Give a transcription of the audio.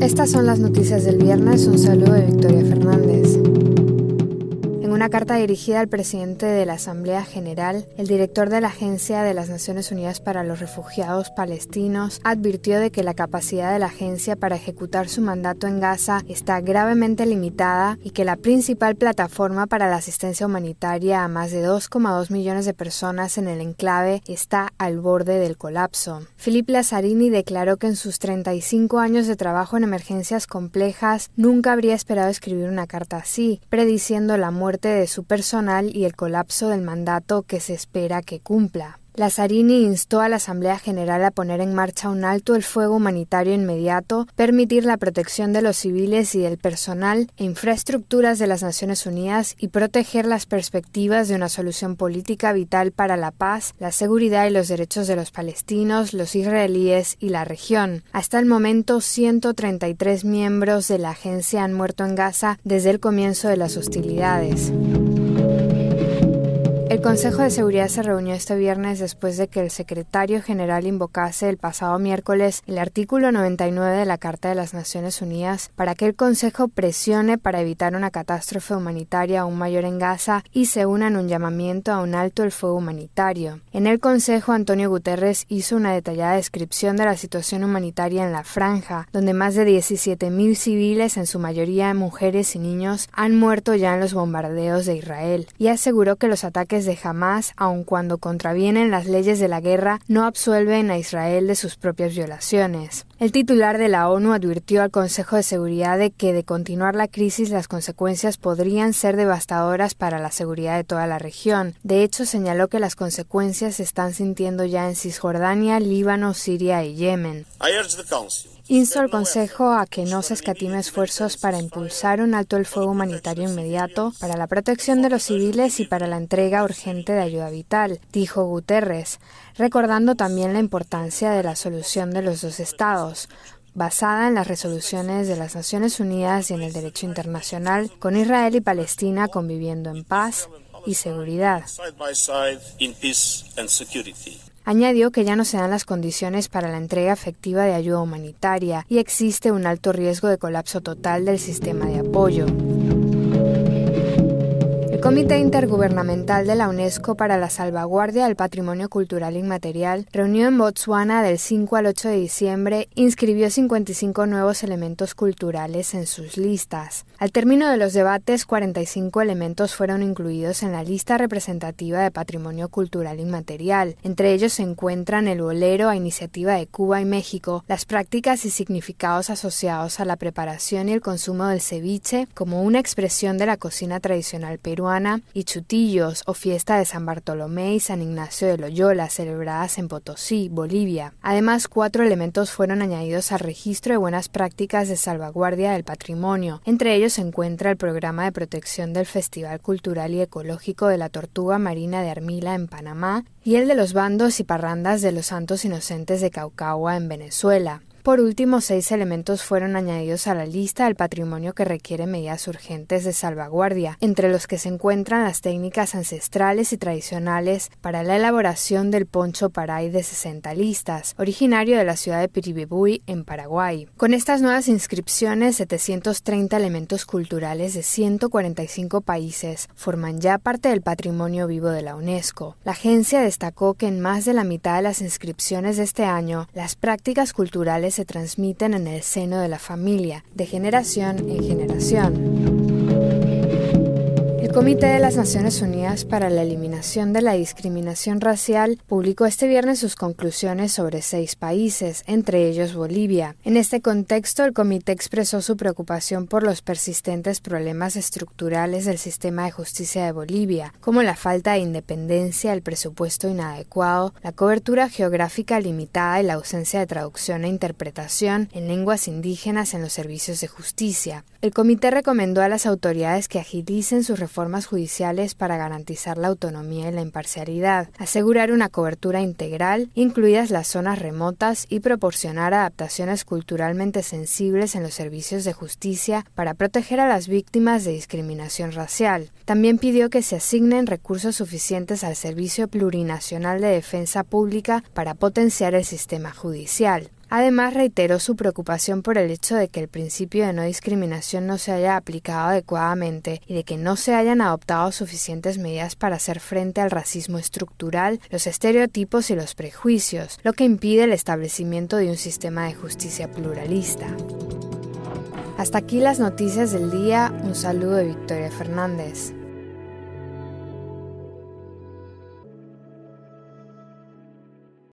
Estas son las noticias del viernes. Un saludo de Victoria Fernández. Una carta dirigida al presidente de la Asamblea General, el director de la Agencia de las Naciones Unidas para los Refugiados Palestinos advirtió de que la capacidad de la agencia para ejecutar su mandato en Gaza está gravemente limitada y que la principal plataforma para la asistencia humanitaria a más de 2,2 millones de personas en el enclave está al borde del colapso. Philippe Lazzarini declaró que en sus 35 años de trabajo en emergencias complejas nunca habría esperado escribir una carta así, prediciendo la muerte de su personal y el colapso del mandato que se espera que cumpla. Lazzarini instó a la Asamblea General a poner en marcha un alto el fuego humanitario inmediato, permitir la protección de los civiles y del personal e infraestructuras de las Naciones Unidas y proteger las perspectivas de una solución política vital para la paz, la seguridad y los derechos de los palestinos, los israelíes y la región. Hasta el momento, 133 miembros de la agencia han muerto en Gaza desde el comienzo de las hostilidades. El Consejo de Seguridad se reunió este viernes después de que el secretario general invocase el pasado miércoles el artículo 99 de la Carta de las Naciones Unidas para que el Consejo presione para evitar una catástrofe humanitaria aún mayor en Gaza y se una en un llamamiento a un alto el fuego humanitario. En el Consejo, Antonio Guterres hizo una detallada descripción de la situación humanitaria en la franja, donde más de 17.000 civiles, en su mayoría mujeres y niños, han muerto ya en los bombardeos de Israel, y aseguró que los ataques de Hamas, aun cuando contravienen las leyes de la guerra, no absuelven a Israel de sus propias violaciones. El titular de la ONU advirtió al Consejo de Seguridad de que de continuar la crisis las consecuencias podrían ser devastadoras para la seguridad de toda la región. De hecho, señaló que las consecuencias se están sintiendo ya en Cisjordania, Líbano, Siria y Yemen. Insto al Consejo a que no se escatime esfuerzos para impulsar un alto el fuego humanitario inmediato para la protección de los civiles y para la entrega urgente de ayuda vital, dijo Guterres, recordando también la importancia de la solución de los dos estados, basada en las resoluciones de las Naciones Unidas y en el derecho internacional, con Israel y Palestina conviviendo en paz y seguridad. Añadió que ya no se dan las condiciones para la entrega efectiva de ayuda humanitaria y existe un alto riesgo de colapso total del sistema de apoyo. El Comité Intergubernamental de la UNESCO para la Salvaguardia del Patrimonio Cultural Inmaterial reunió en Botswana del 5 al 8 de diciembre inscribió 55 nuevos elementos culturales en sus listas. Al término de los debates, 45 elementos fueron incluidos en la lista representativa de Patrimonio Cultural Inmaterial. Entre ellos se encuentran el bolero a iniciativa de Cuba y México, las prácticas y significados asociados a la preparación y el consumo del ceviche como una expresión de la cocina tradicional peruana y Chutillos o fiesta de San Bartolomé y San Ignacio de Loyola celebradas en Potosí, Bolivia. Además, cuatro elementos fueron añadidos al registro de buenas prácticas de salvaguardia del patrimonio. Entre ellos se encuentra el programa de protección del Festival Cultural y Ecológico de la Tortuga Marina de Armila en Panamá y el de los bandos y parrandas de los Santos Inocentes de Caucagua en Venezuela. Por último, seis elementos fueron añadidos a la lista del patrimonio que requiere medidas urgentes de salvaguardia, entre los que se encuentran las técnicas ancestrales y tradicionales para la elaboración del poncho paray de 60 listas, originario de la ciudad de Piribebuy, en Paraguay. Con estas nuevas inscripciones, 730 elementos culturales de 145 países forman ya parte del patrimonio vivo de la UNESCO. La agencia destacó que en más de la mitad de las inscripciones de este año, las prácticas culturales se transmiten en el seno de la familia, de generación en generación. Comité de las Naciones Unidas para la Eliminación de la Discriminación Racial publicó este viernes sus conclusiones sobre seis países, entre ellos Bolivia. En este contexto, el comité expresó su preocupación por los persistentes problemas estructurales del sistema de justicia de Bolivia, como la falta de independencia, el presupuesto inadecuado, la cobertura geográfica limitada y la ausencia de traducción e interpretación en lenguas indígenas en los servicios de justicia. El comité recomendó a las autoridades que agilicen sus reformas reformas judiciales para garantizar la autonomía y la imparcialidad, asegurar una cobertura integral, incluidas las zonas remotas, y proporcionar adaptaciones culturalmente sensibles en los servicios de justicia para proteger a las víctimas de discriminación racial. También pidió que se asignen recursos suficientes al Servicio Plurinacional de Defensa Pública para potenciar el sistema judicial. Además, reiteró su preocupación por el hecho de que el principio de no discriminación no se haya aplicado adecuadamente y de que no se hayan adoptado suficientes medidas para hacer frente al racismo estructural, los estereotipos y los prejuicios, lo que impide el establecimiento de un sistema de justicia pluralista. Hasta aquí las noticias del día. Un saludo de Victoria Fernández.